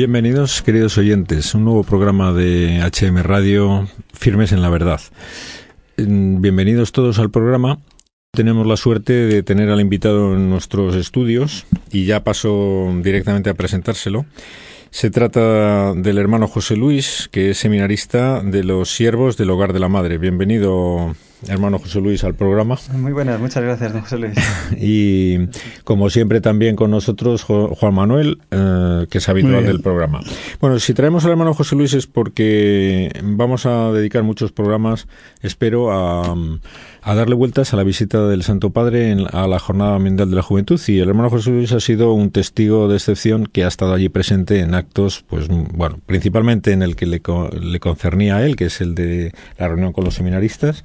Bienvenidos, queridos oyentes, un nuevo programa de HM Radio, Firmes en la Verdad. Mm, bienvenidos todos al programa. Tenemos la suerte de tener al invitado en nuestros estudios y ya paso directamente a presentárselo. Se trata del hermano José Luis, que es seminarista de los siervos del Hogar de la Madre. Bienvenido, hermano José Luis, al programa. Muy buenas, muchas gracias, don José Luis. y como siempre también con nosotros Juan Manuel, eh, que es habitual del programa. Bueno, si traemos al hermano José Luis es porque vamos a dedicar muchos programas, espero, a a darle vueltas a la visita del Santo Padre en, a la Jornada Mundial de la Juventud y el hermano José Luis ha sido un testigo de excepción que ha estado allí presente en actos, pues bueno, principalmente en el que le, le concernía a él, que es el de la reunión con los seminaristas,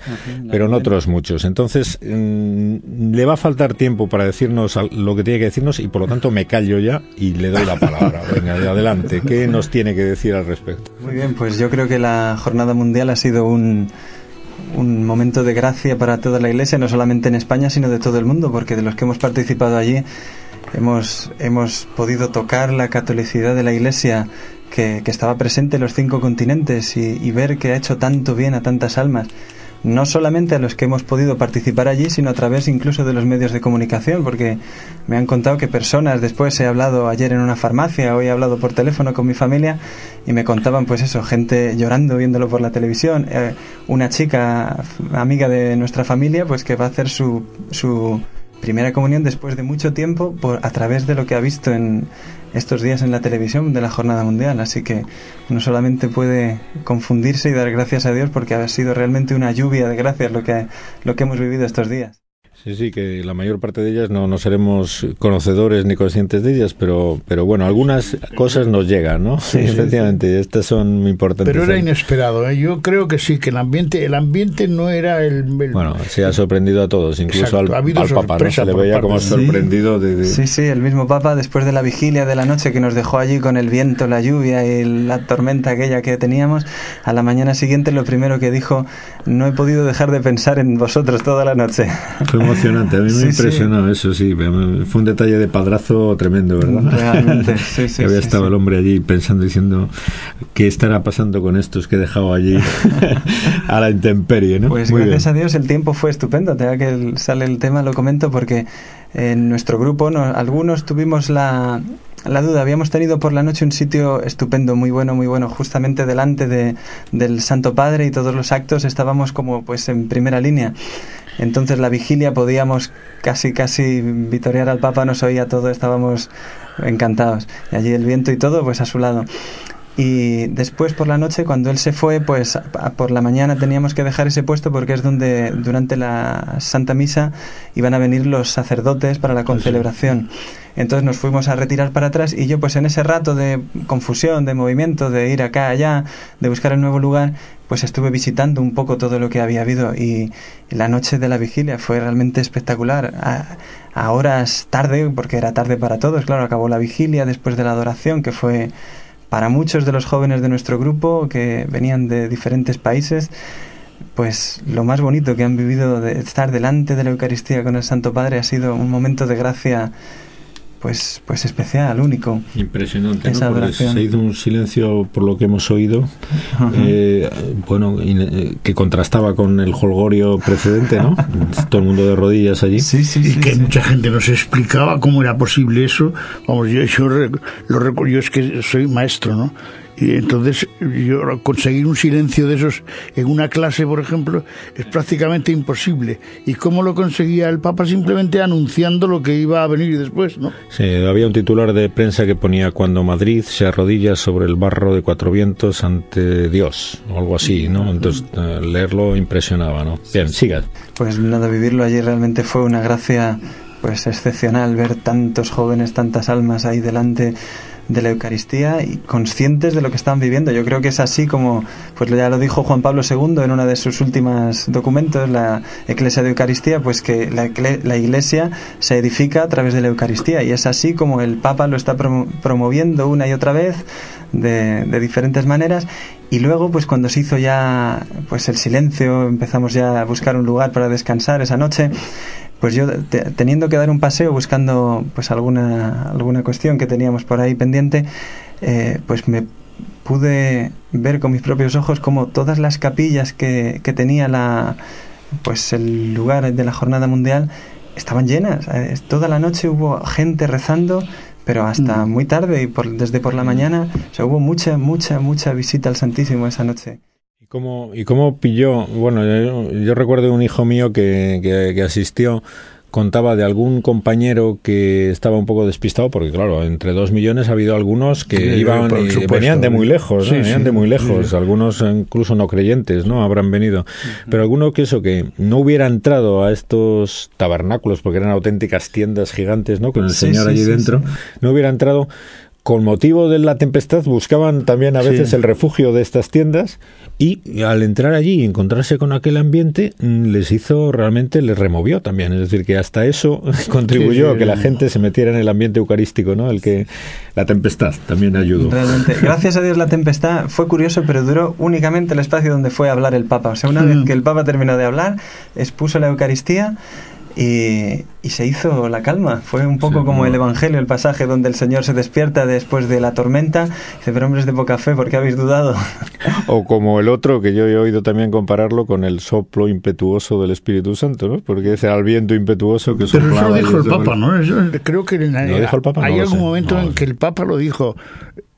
pero en otros muchos. Entonces, mm, le va a faltar tiempo para decirnos lo que tiene que decirnos y por lo tanto me callo ya y le doy la palabra. Venga, adelante. ¿Qué nos tiene que decir al respecto? Muy bien, pues yo creo que la Jornada Mundial ha sido un un momento de gracia para toda la Iglesia, no solamente en España, sino de todo el mundo, porque de los que hemos participado allí hemos, hemos podido tocar la catolicidad de la Iglesia que, que estaba presente en los cinco continentes y, y ver que ha hecho tanto bien a tantas almas no solamente a los que hemos podido participar allí, sino a través incluso de los medios de comunicación, porque me han contado que personas, después he hablado ayer en una farmacia, hoy he hablado por teléfono con mi familia y me contaban pues eso, gente llorando viéndolo por la televisión, eh, una chica amiga de nuestra familia pues que va a hacer su, su primera comunión después de mucho tiempo por, a través de lo que ha visto en, estos días en la televisión de la Jornada Mundial. Así que uno solamente puede confundirse y dar gracias a Dios porque ha sido realmente una lluvia de gracias lo que, lo que hemos vivido estos días. Sí, sí, que la mayor parte de ellas no, no seremos conocedores ni conscientes de ellas, pero, pero bueno, algunas cosas nos llegan, ¿no? Sí, efectivamente, estas son muy importantes. Pero era inesperado, ¿eh? yo creo que sí, que el ambiente, el ambiente no era el... Bueno, se ha sorprendido a todos, incluso al, al, Papa, ¿no? Se le veía como sorprendido. De, Sí, sí, el mismo Papa, después de la vigilia de la noche que nos dejó allí con el viento, la lluvia y la tormenta aquella que teníamos, a la mañana siguiente lo primero que dijo, no he podido dejar de pensar en vosotros toda la noche emocionante, a mí me impresionó eso, sí. Fue un detalle de padrazo tremendo, ¿verdad? Realmente, sí, sí. había estado el hombre allí pensando, diciendo, ¿qué estará pasando con estos que he dejado allí a la intemperie, ¿no? Pues gracias a Dios el tiempo fue estupendo. Te que sale el tema, lo comento porque en nuestro grupo algunos tuvimos la, la duda. Habíamos tenido por la noche un sitio estupendo, muy bueno, muy bueno, justamente delante de, del Santo Padre y todos los actos estábamos como pues en primera línea. Entonces la vigilia podíamos casi, casi vitorear al Papa, nos oía todo, estábamos encantados. Y allí el viento y todo, pues a su lado. Y después por la noche, cuando él se fue, pues por la mañana teníamos que dejar ese puesto porque es donde durante la Santa Misa iban a venir los sacerdotes para la concelebración. Entonces nos fuimos a retirar para atrás y yo pues en ese rato de confusión, de movimiento, de ir acá, allá, de buscar el nuevo lugar, pues estuve visitando un poco todo lo que había habido y, la noche de la vigilia fue realmente espectacular. A, a horas tarde, porque era tarde para todos, claro, acabó la vigilia después de la adoración que fue para muchos de los jóvenes de nuestro grupo que venían de diferentes países, pues lo más bonito que han vivido de estar delante de la Eucaristía con el Santo Padre ha sido un momento de gracia pues, pues especial, único. Impresionante, ¿no? se ha ido un silencio por lo que hemos oído, eh, bueno, eh, que contrastaba con el holgorio precedente, ¿no? Todo el mundo de rodillas allí. Sí, sí, y que mucha gente nos explicaba cómo era posible eso. Vamos, yo, yo lo recuerdo, yo es que soy maestro, ¿no? Y entonces yo conseguir un silencio de esos en una clase, por ejemplo, es prácticamente imposible. ¿Y cómo lo conseguía el Papa? Simplemente anunciando lo que iba a venir después, ¿no? Sí, había un titular de prensa que ponía cuando Madrid se arrodilla sobre el barro de cuatro vientos ante Dios, o algo así, ¿no? Entonces eh, leerlo impresionaba, ¿no? Bien, siga. Pues nada, vivirlo allí realmente fue una gracia pues excepcional ver tantos jóvenes, tantas almas ahí delante de la Eucaristía y conscientes de lo que están viviendo. Yo creo que es así como, pues ya lo dijo Juan Pablo II en uno de sus últimos documentos, la Iglesia de Eucaristía, pues que la, la, Iglesia se edifica a través de la Eucaristía y es así como el Papa lo está promoviendo una y otra vez de, de diferentes maneras y luego pues cuando se hizo ya pues el silencio empezamos ya a buscar un lugar para descansar esa noche pues yo teniendo que dar un paseo buscando pues alguna alguna cuestión que teníamos por ahí pendiente eh, pues me pude ver con mis propios ojos como todas las capillas que, que tenía la pues el lugar de la jornada mundial estaban llenas. Eh, toda la noche hubo gente rezando pero hasta mm. muy tarde y por, desde por la mañana o sea, hubo mucha mucha mucha visita al Santísimo esa noche. ¿Y cómo, y cómo pilló? Bueno, yo, yo recuerdo un hijo mío que, que, asistió contaba de algún compañero que estaba un poco despistado, porque claro, entre dos millones ha habido algunos que iban y venían de muy lejos, venían de muy lejos, algunos incluso no creyentes, ¿no? Habrán venido. Pero alguno que eso, que no hubiera entrado a estos tabernáculos, porque eran auténticas tiendas gigantes, ¿no? Con el Señor allí dentro, no hubiera entrado con motivo de la tempestad buscaban también a veces el refugio de estas tiendas y al entrar allí y encontrarse con aquel ambiente mm, les hizo realmente les removió también. Es decir que hasta eso contribuyó a que la gente se metiera en el ambiente eucarístico no el que la tempestad también ayudó. Realmente. Gracias a Dios la tempestad fue curioso pero duró únicamente el espacio donde fue a hablar el Papa. O sea una vez que el Papa terminó de hablar expuso la Eucaristía y, se hizo la calma. Fue un poco como el Evangelio, el pasaje donde el Señor se despierta después de la tormenta. Dice, pero hombres de poca fe, ¿por qué habéis dudado? O como el otro, que yo he oído también compararlo con el soplo impetuoso del Espíritu Santo, ¿no? Porque es el viento impetuoso que Pero eso lo dijo el Papa, ¿no? creo que hay algún momento en que el Papa lo dijo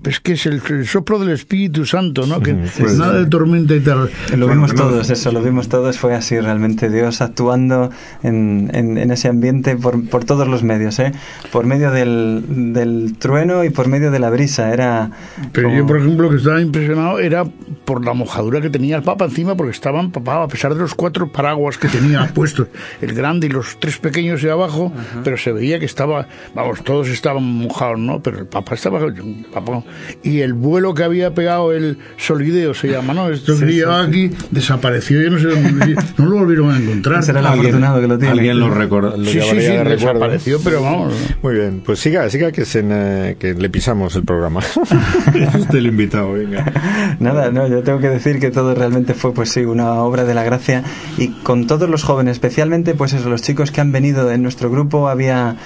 es que es el, soplo del Espíritu Santo, ¿no? Que nada de tormenta y tal. Lo vimos todos, eso, lo vimos todos, fue así realmente, Dios actuando en, en, ese ambiente por, por, todos los medios, ¿eh? Por medio del, del, trueno y por medio de la brisa, era... Pero yo, por ejemplo, lo que estaba impresionado era por la mojadura que tenía el Papa encima, porque estaba empapado, a pesar de los cuatro paraguas que tenía puestos, el grande y los tres pequeños de abajo, pero se veía que estaba, vamos, todos estaban mojados, ¿no? Pero el Papa estaba... El Papa, y el vuelo que había pegado el Solideo se llama, ¿no? Esto que aquí desapareció, yo no sé dónde, no lo volvieron a encontrar. Será el afortunado que lo tiene. Alguien lo recordó. Sí, sí, sí, desapareció, pero vamos. Muy bien, pues siga, siga que, se, que le pisamos el programa. Usted el invitado, venga. Nada, no, yo tengo que decir que todo realmente fue, pues sí, una obra de la gracia y con todos los jóvenes, especialmente, pues eso, los chicos que han venido en nuestro grupo, había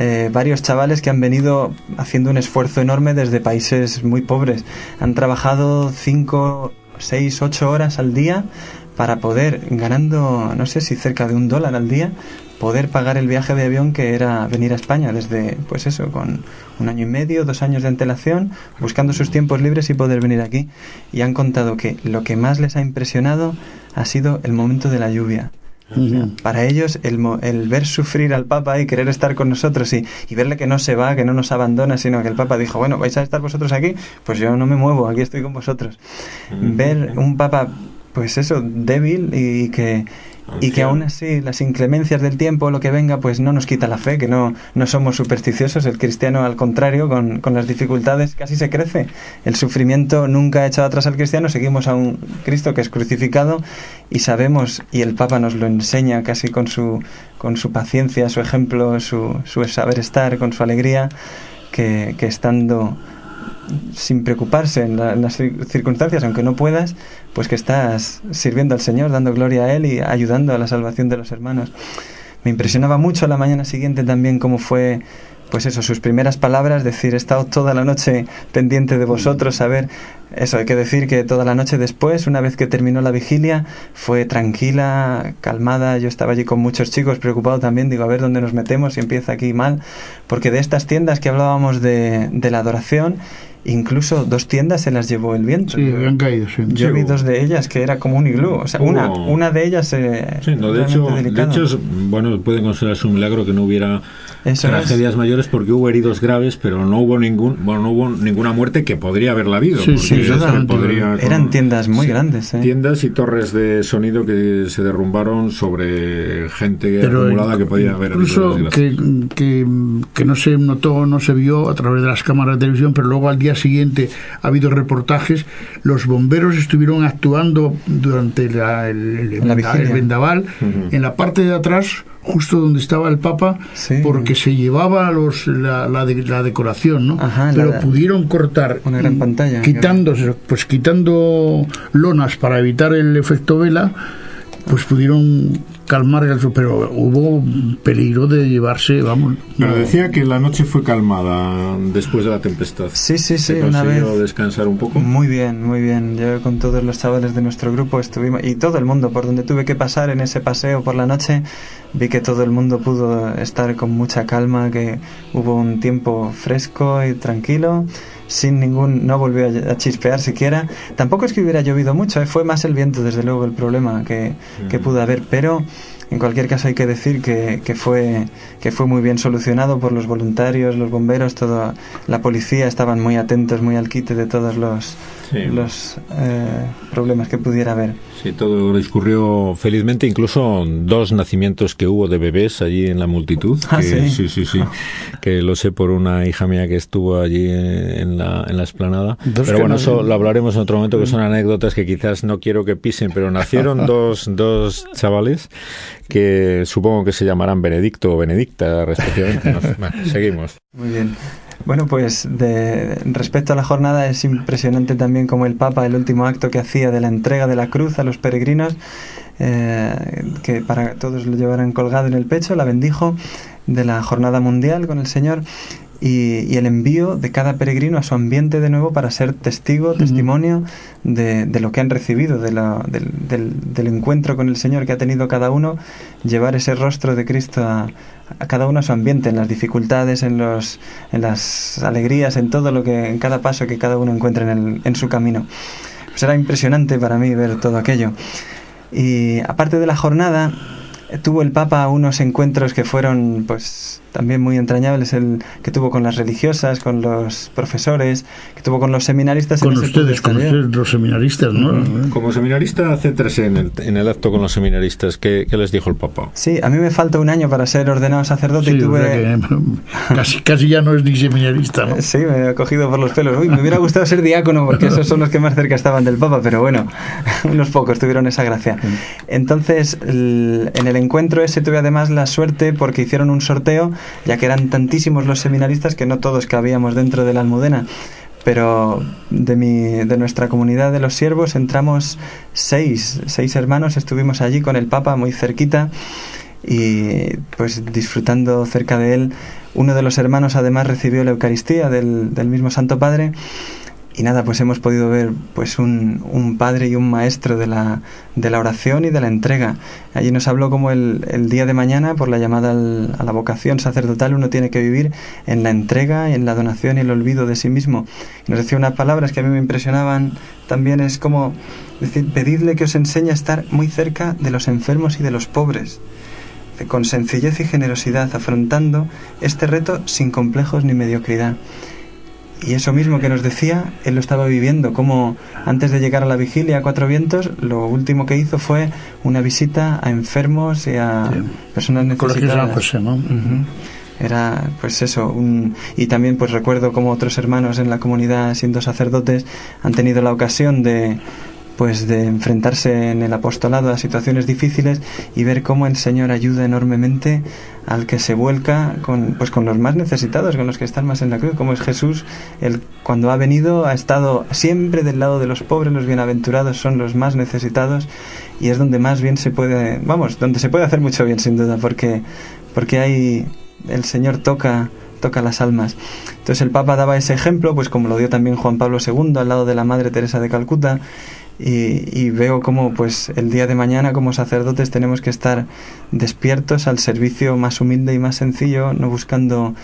eh, varios chavales que han venido haciendo un esfuerzo enorme desde países muy pobres. Han trabajado 5, 6, 8 horas al día para poder, ganando, no sé si cerca de un dólar al día, poder pagar el viaje de avión que era venir a España desde, pues eso, con un año y medio, dos años de antelación, buscando sus tiempos libres y poder venir aquí. Y han contado que lo que más les ha impresionado ha sido el momento de la lluvia para ellos, el, el, ver sufrir al Papa y querer estar con nosotros y, y, verle que no se va, que no nos abandona, sino que el Papa dijo, bueno, vais a estar vosotros aquí, pues yo no me muevo, aquí estoy con vosotros. Ver un Papa, pues eso, débil y que y que aún así las inclemencias del tiempo, lo que venga, pues no nos quita la fe, que no, no somos supersticiosos. El cristiano, al contrario, con, con, las dificultades casi se crece. El sufrimiento nunca ha echado atrás al cristiano, seguimos a un Cristo que es crucificado y sabemos, y el Papa nos lo enseña casi con su, con su paciencia, su ejemplo, su, su saber estar, con su alegría, que, que estando sin preocuparse en, las circunstancias, aunque no puedas, pues que estás sirviendo al Señor, dando gloria a Él y ayudando a la salvación de los hermanos. Me impresionaba mucho la mañana siguiente también cómo fue, pues eso, sus primeras palabras, decir, he estado toda la noche pendiente de vosotros, saber, eso, hay que decir que toda la noche después, una vez que terminó la vigilia, fue tranquila, calmada, yo estaba allí con muchos chicos, preocupado también, digo, a ver dónde nos metemos y empieza aquí mal, porque de estas tiendas que hablábamos de, de la adoración, Incluso dos tiendas se las llevó el viento. Sí, habían caído, sí. Yo vi dos de ellas que era como un iglú. O sea, una, una de ellas. Eh, sí, no, de, hecho, de hecho, bueno, puede considerarse un milagro que no hubiera tragedias mayores porque hubo heridos graves, pero no hubo ningún, bueno, no hubo ninguna muerte que podría haberla habido. Sí, sí, Eran tiendas muy grandes. ¿eh? Tiendas y torres de sonido que se derrumbaron sobre gente acumulada que podía haber. Incluso que, que, que no se notó, no se vio a través de las cámaras de televisión, pero luego al día siguiente ha habido reportajes, los bomberos estuvieron actuando durante el, vendaval en la parte de atrás justo donde estaba el Papa, porque se llevaba los, la, la, decoración, ¿no? Pero pudieron cortar, una gran pantalla, quitando, pues quitando lonas para evitar el efecto vela pues pudieron calmar eso, pero hubo peligro de llevarse, vamos. Pero decía que la noche fue calmada después de la tempestad. Sí, sí, sí, una vez. descansar un poco? Muy bien, muy bien. Yo con todos los chavales de nuestro grupo estuvimos, y todo el mundo, por donde tuve que pasar en ese paseo por la noche, vi que todo el mundo pudo estar con mucha calma, que hubo un tiempo fresco y tranquilo sin ningún, no volvió a, chispear siquiera. Tampoco es que hubiera llovido mucho, ¿eh? fue más el viento, desde luego, el problema que, que pudo haber, pero en cualquier caso hay que decir que, que, fue, que fue muy bien solucionado por los voluntarios, los bomberos, toda la policía estaban muy atentos, muy al quite de todos los, los eh, problemas que pudiera haber. Sí, todo discurrió felizmente, incluso dos nacimientos que hubo de bebés allí en la multitud. Ah, sí? sí, sí, que lo sé por una hija mía que estuvo allí en la, en la esplanada. pero bueno, eso lo hablaremos en otro momento, que son anécdotas que quizás no quiero que pisen, pero nacieron dos, dos chavales que supongo que se llamarán Benedicto o Benedicta respectivamente. seguimos. Muy bien. Bueno, pues de, respecto a la jornada es impresionante también como el Papa, el último acto que hacía de la entrega de la cruz a los peregrinos, eh, que para todos lo llevaran colgado en el pecho, la bendijo de la jornada mundial con el Señor y, el envío de cada peregrino a su ambiente de nuevo para ser testigo, testimonio de, lo que han recibido, de del, encuentro con el Señor que ha tenido cada uno, llevar ese rostro de Cristo a, cada uno a su ambiente, en las dificultades, en, los, en las alegrías, en todo lo que, en cada paso que cada uno encuentra en, el, en su camino. Pues era impresionante para mí ver todo aquello. Y aparte de la jornada, tuvo el Papa unos encuentros que fueron pues también muy entrañable es el que tuvo con las religiosas, con los profesores, que tuvo con los seminaristas. Con ustedes, con ustedes, los seminaristas, ¿no? Como seminarista, hace tres en el, en el acto con los seminaristas, ¿qué, ¿qué, les dijo el Papa? Sí, a mí me falta un año para ser ordenado sacerdote y tuve... casi, casi ya no es ni seminarista, ¿no? Sí, me he cogido por los pelos. Uy, me hubiera gustado ser diácono porque esos son los que más cerca estaban del Papa, pero bueno, unos pocos tuvieron esa gracia. Entonces, en el encuentro ese tuve además la suerte porque hicieron un sorteo ya que eran tantísimos los seminaristas que no todos cabíamos dentro de la almudena. Pero de, mi, de nuestra comunidad de los siervos entramos seis, seis hermanos, estuvimos allí con el Papa muy cerquita y pues disfrutando cerca de él. Uno de los hermanos además recibió la Eucaristía del, del mismo Santo Padre y nada, pues hemos podido ver pues un, un, padre y un maestro de la, de la oración y de la entrega. Allí nos habló como el, el día de mañana, por la llamada a la vocación sacerdotal, uno tiene que vivir en la entrega, en la donación y el olvido de sí mismo. Nos decía unas palabras que a mí me impresionaban también, es como decir, pedidle que os enseñe a estar muy cerca de los enfermos y de los pobres con sencillez y generosidad, afrontando este reto sin complejos ni mediocridad. Y eso mismo que nos decía, él lo estaba viviendo, como antes de llegar a la vigilia a Cuatro Vientos, lo último que hizo fue una visita a enfermos y a personas necesitadas. Era pues eso, un... y también pues recuerdo como otros hermanos en la comunidad, siendo sacerdotes, han tenido la ocasión de pues de enfrentarse en el apostolado a situaciones difíciles y ver cómo el Señor ayuda enormemente al que se vuelca con, pues con los más necesitados, con los que están más en la cruz, como es Jesús, el, cuando ha venido ha estado siempre del lado de los pobres, los bienaventurados son los más necesitados y es donde más bien se puede, vamos, donde se puede hacer mucho bien sin duda, porque, porque hay, el Señor toca toca las almas. Entonces el Papa daba ese ejemplo, pues como lo dio también Juan Pablo II al lado de la Madre Teresa de Calcuta, y, veo como pues el día de mañana como sacerdotes tenemos que estar despiertos al servicio más humilde y más sencillo, no buscando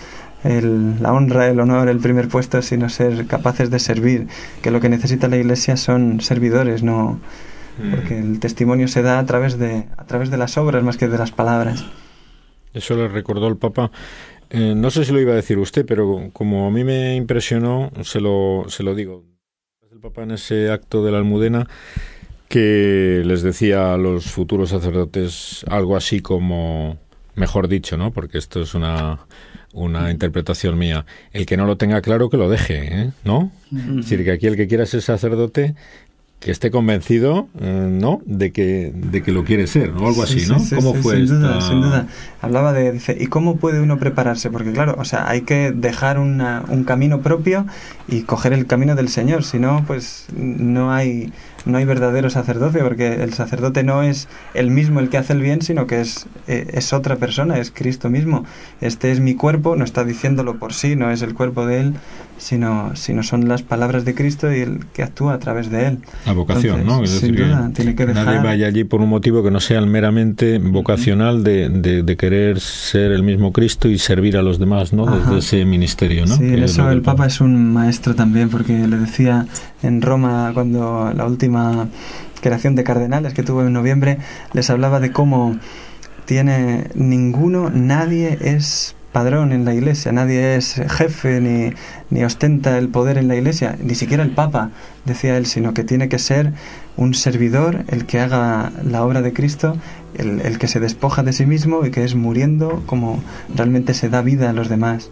el, la honra, el honor, el primer puesto, sino ser capaces de servir, que lo que necesita la Iglesia son servidores, no mm. porque el testimonio se da a través de a través de las obras más que de las palabras. Eso le recordó el Papa. Eh, no sé si lo iba a decir usted, pero como a mí me impresionó, se lo, se lo digo Papa en ese acto de la Almudena que les decía a los futuros sacerdotes algo así como, mejor dicho, ¿no? Porque esto es una, una interpretación mía. El que no lo tenga claro, que lo deje, ¿eh? ¿no? Es decir, que aquí el que quiera ser sacerdote que esté convencido, eh, ¿no? De que, de que lo quiere ser, o algo así, ¿no? ¿Cómo fue sin duda, sin duda. Hablaba de, dice, ¿y cómo puede uno prepararse? Porque claro, o sea, hay que dejar un camino propio y coger el camino del Señor, si no, pues no hay, no hay verdadero sacerdocio, porque el sacerdote no es el mismo el que hace el bien, sino que es, eh, es otra persona, es Cristo mismo. Este es mi cuerpo, no está diciéndolo por sí, no es el cuerpo de Él, sino, sino son las palabras de Cristo y el que actúa a través de Él. La vocación, ¿no? sin duda, tiene que dejar... Nadie vaya allí por un motivo que no sea el meramente vocacional de, de, querer ser el mismo Cristo y servir a los demás, ¿no? Desde ese ministerio, ¿no? Sí, en eso el Papa es un maestro también, porque le decía en Roma cuando la última creación de cardenales que tuvo en noviembre, les hablaba de cómo tiene ninguno, nadie es padrón en la iglesia, nadie es jefe ni, ni, ostenta el poder en la iglesia, ni siquiera el Papa, decía él, sino que tiene que ser un servidor el que haga la obra de Cristo, el, el que se despoja de sí mismo y que es muriendo como realmente se da vida a los demás.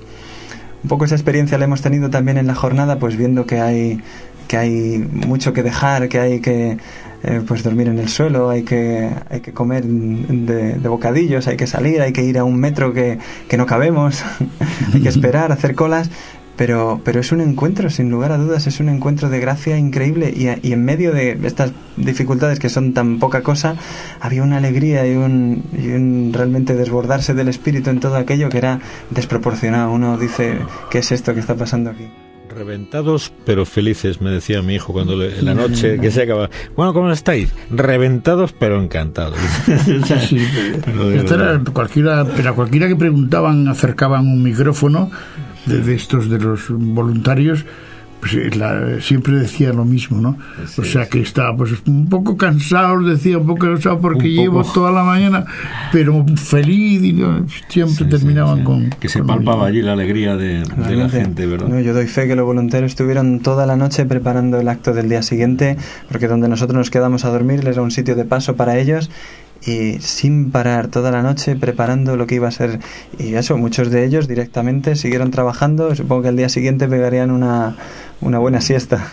Un poco esa experiencia la hemos tenido también en la jornada, pues viendo que hay, que hay mucho que dejar, que hay que eh, pues dormir en el suelo, hay que, hay que comer de, bocadillos, hay que salir, hay que ir a un metro que, que no cabemos, hay que esperar, hacer colas, pero, pero es un encuentro, sin lugar a dudas, es un encuentro de gracia increíble y, y, en medio de estas dificultades que son tan poca cosa, había una alegría y un, y un realmente desbordarse del espíritu en todo aquello que era desproporcionado. Uno dice, ¿qué es esto que está pasando aquí? Reventados pero felices, me decía mi hijo cuando en la noche que se acaba. Bueno, ¿cómo estáis? Reventados pero encantados. Sí, pero, cualquiera, pero a cualquiera que preguntaban acercaban un micrófono de, de estos de los voluntarios pues, eh, siempre decía lo mismo, ¿no? o sea que estaba pues un poco cansado, decía un poco cansado porque llevo toda la mañana, pero feliz y siempre terminaban con... Que se palpaba allí la alegría de, la gente, ¿verdad? yo doy fe que los voluntarios estuvieron toda la noche preparando el acto del día siguiente, porque donde nosotros nos quedamos a dormir les era un sitio de paso para ellos y sin parar toda la noche preparando lo que iba a ser. Y eso, muchos de ellos directamente siguieron trabajando. Supongo que al día siguiente pegarían una, una buena siesta.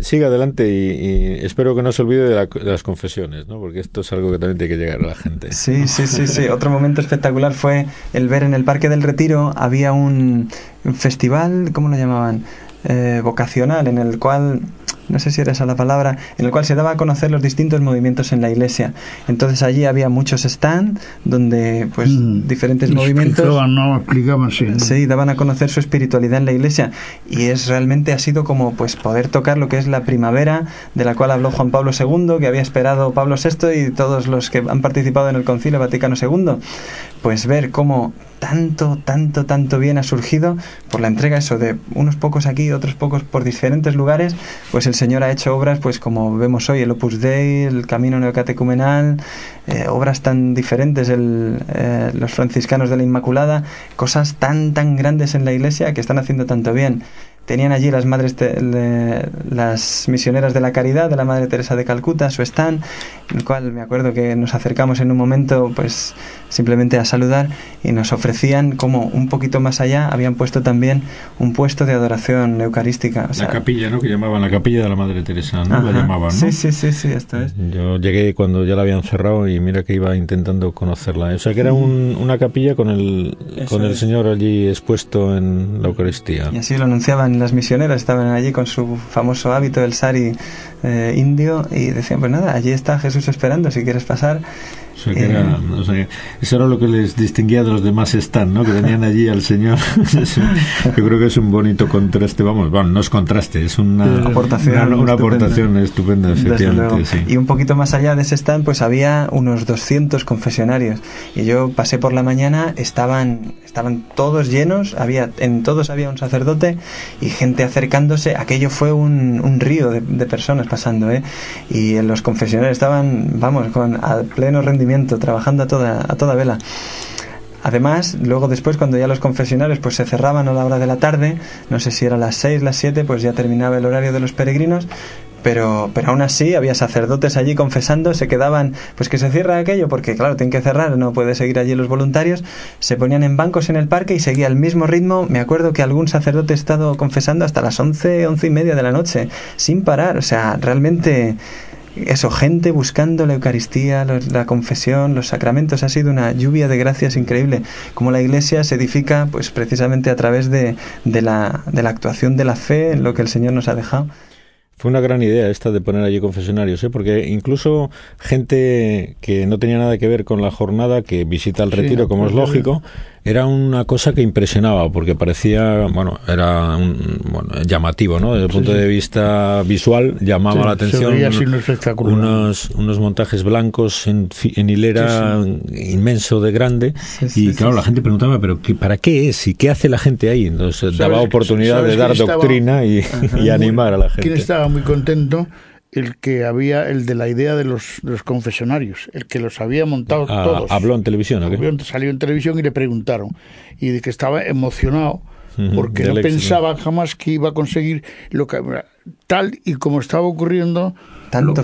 Siga adelante y, espero que no se olvide de, las confesiones, ¿no? porque esto es algo que también tiene que llegar a la gente. Sí, sí, sí, sí. Otro momento espectacular fue el ver en el Parque del Retiro, había un festival, ¿cómo lo llamaban? Eh, vocacional, en el cual no sé si era esa la palabra, en el cual se daba a conocer los distintos movimientos en la iglesia. Entonces allí había muchos stands donde pues mm. diferentes movimientos no explicaban, sí. daban a conocer su espiritualidad en la iglesia y es realmente ha sido como pues poder tocar lo que es la primavera de la cual habló Juan Pablo II, que había esperado Pablo VI y todos los que han participado en el Concilio Vaticano II, pues ver cómo tanto, tanto, tanto bien ha surgido por la entrega eso de unos pocos aquí, otros pocos por diferentes lugares, pues el Señor ha hecho obras pues como vemos hoy, el Opus Dei, el Camino Neocatecumenal, eh, obras tan diferentes, el, eh, los franciscanos de la Inmaculada, cosas tan, tan grandes en la Iglesia que están haciendo tanto bien tenían allí las madres las misioneras de la caridad de la madre Teresa de Calcuta su stand en el cual me acuerdo que nos acercamos en un momento pues simplemente a saludar y nos ofrecían como un poquito más allá habían puesto también un puesto de adoración eucarística la capilla no que llamaban la capilla de la madre Teresa no la llamaban ¿no? sí sí sí sí esto es. Yo llegué cuando ya la habían cerrado y mira que iba intentando conocerla o sea que era una capilla con el con el señor allí expuesto en la Eucaristía. Y así lo anunciaban las misioneras estaban allí con su famoso hábito del sari eh, indio y decían, pues nada, allí está Jesús esperando, si quieres pasar. Eh, eso era lo que les distinguía de los demás están, ¿no? Que tenían allí al Señor. yo creo que es un bonito contraste, vamos, bueno, no es contraste, es una aportación, una, aportación estupenda, efectivamente. Y un poquito más allá de ese stand, pues había unos 200 confesionarios. Y yo pasé por la mañana, estaban, estaban todos llenos, había, en todos había un sacerdote y gente acercándose. Aquello fue un, un río de, de personas pasando, ¿eh? Y en los confesionarios estaban, vamos, con al pleno rendimiento, trabajando a toda, a toda vela. Además, luego después, cuando ya los confesionarios pues se cerraban a la hora de la tarde, no sé si era las 6, las 7, pues ya terminaba el horario de los peregrinos, pero, pero aún así había sacerdotes allí confesando, se quedaban, pues que se cierra aquello, porque claro, tienen que cerrar, no puede seguir allí los voluntarios, se ponían en bancos en el parque y seguía el mismo ritmo. Me acuerdo que algún sacerdote ha estado confesando hasta las once, once y media de la noche, sin parar, o sea, realmente eso, gente buscando la Eucaristía, la confesión, los sacramentos, ha sido una lluvia de gracias increíble. Como la Iglesia se edifica, pues precisamente a través de, de, la, de la actuación de la fe en lo que el Señor nos ha dejado. fue una gran idea esta de poner allí confesionarios, ¿eh? porque incluso gente que no tenía nada que ver con la jornada, que visita el retiro, como es lógico, era una cosa que impresionaba porque parecía, bueno, era un, bueno, llamativo, ¿no? Desde el punto de vista visual llamaba la atención unos, unos montajes blancos en, en hilera inmenso de grande y claro, la gente preguntaba, pero ¿para qué es? ¿Y qué hace la gente ahí? Entonces daba oportunidad de dar doctrina y, animar a la gente. ¿Quién estaba muy contento? El que había, el de la idea de los, los confesionarios, el que los había montado ah, todos. Habló en televisión, ¿o Salió en televisión y le preguntaron. Y de que estaba emocionado porque no pensaba jamás que iba a conseguir lo que tal y como estaba ocurriendo tanto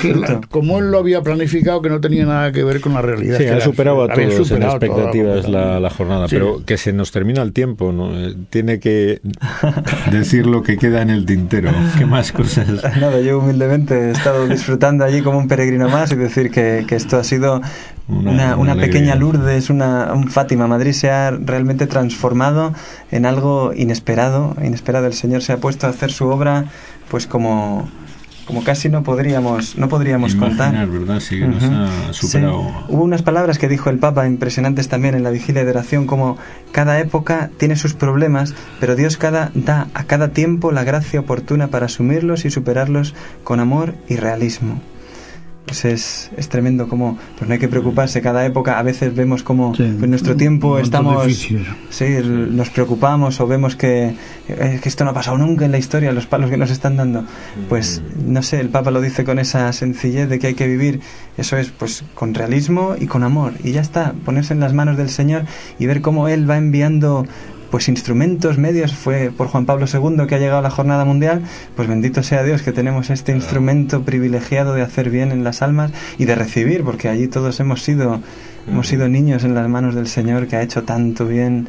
como él lo había planificado que no tenía nada que ver con la realidad. Sí, ha superado a todos en expectativas la, la, jornada, pero que se nos termina el tiempo, ¿no? Eh, tiene que decir lo que queda en el tintero. ¿Qué más cosas? Nada, yo humildemente he estado disfrutando allí como un peregrino más y decir que, que esto ha sido una, una, pequeña Lourdes, una, un Fátima. Madrid se ha realmente transformado en algo inesperado, inesperado. El Señor se ha puesto a hacer su obra pues como como casi no podríamos no podríamos contar. ¿verdad? Sí, nos ha superado. Hubo unas palabras que dijo el Papa impresionantes también en la vigilia de oración como cada época tiene sus problemas, pero Dios cada, da a cada tiempo la gracia oportuna para asumirlos y superarlos con amor y realismo pues es, es tremendo como pues no hay que preocuparse cada época a veces vemos como en nuestro tiempo estamos sí nos preocupamos o vemos que, eh, que, esto no ha pasado nunca en la historia los palos que nos están dando. Pues no sé el Papa lo dice con esa sencillez de que hay que vivir eso es pues con realismo y con amor. Y ya está ponerse en las manos del Señor y ver cómo él va enviando pues instrumentos, medios, fue por Juan Pablo II que ha llegado a la jornada mundial, pues bendito sea Dios que tenemos este instrumento privilegiado de hacer bien en las almas y de recibir, porque allí todos hemos sido, hemos sido niños en las manos del Señor que ha hecho tanto bien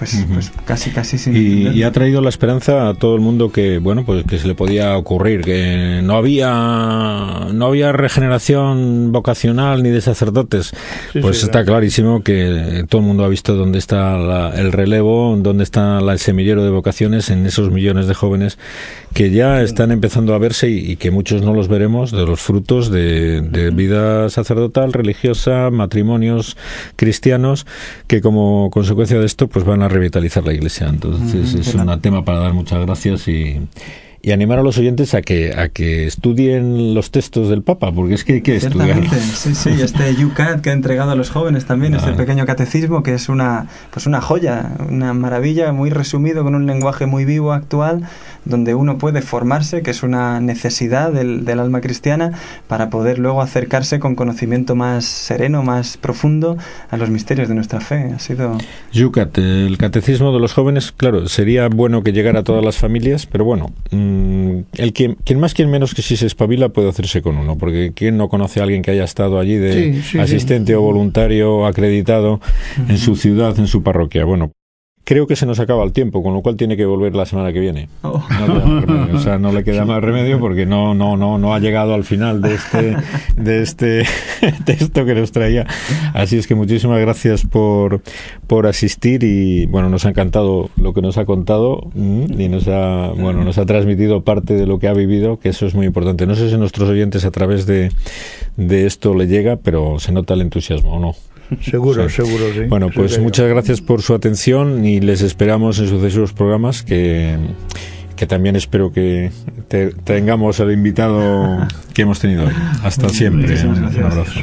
pues, pues casi casi sin y, ha traído la esperanza a todo el mundo que bueno pues que se le podía ocurrir que no había no había regeneración vocacional ni de sacerdotes. Pues está clarísimo que todo el mundo ha visto dónde está el relevo dónde está el semillero de vocaciones en esos millones de jóvenes que ya están empezando a verse y, que muchos no los veremos de los frutos de, de vida sacerdotal religiosa matrimonios cristianos que como consecuencia de esto pues van a revitalizar la iglesia. Entonces es un tema para dar muchas gracias y, y animar a los oyentes a que a que estudien los textos del Papa, porque es que hay que. Sí, sí, este UCAT que ha entregado a los jóvenes también, este pequeño catecismo que es una pues una joya, una maravilla, muy resumido con un lenguaje muy vivo actual donde uno puede formarse, que es una necesidad del, del, alma cristiana, para poder luego acercarse con conocimiento más sereno, más profundo a los misterios de nuestra fe. Ha sido... Yucat, el catecismo de los jóvenes, claro, sería bueno que llegara a todas las familias, pero bueno, mm, el quien, quien más, quien menos que si se espabila puede hacerse con uno, porque ¿quién no conoce a alguien que haya estado allí de asistente o voluntario acreditado en su ciudad, en su parroquia? Bueno, Creo que se nos acaba el tiempo, con lo cual tiene que volver la semana que viene. Oh. No, o sea, no le queda más remedio porque no, no, no, no ha llegado al final de este, de este texto que nos traía. Así es que muchísimas gracias por, por asistir y bueno, nos ha encantado lo que nos ha contado mm, y nos ha, bueno, nos ha transmitido parte de lo que ha vivido, que eso es muy importante. No sé si nuestros oyentes a través de, de esto le llega, pero se nota el entusiasmo o no. Seguro, seguro, sí. Bueno, pues muchas gracias por su atención y les esperamos en sucesivos programas que, que también espero que tengamos al invitado que hemos tenido hoy. Hasta siempre. Un abrazo.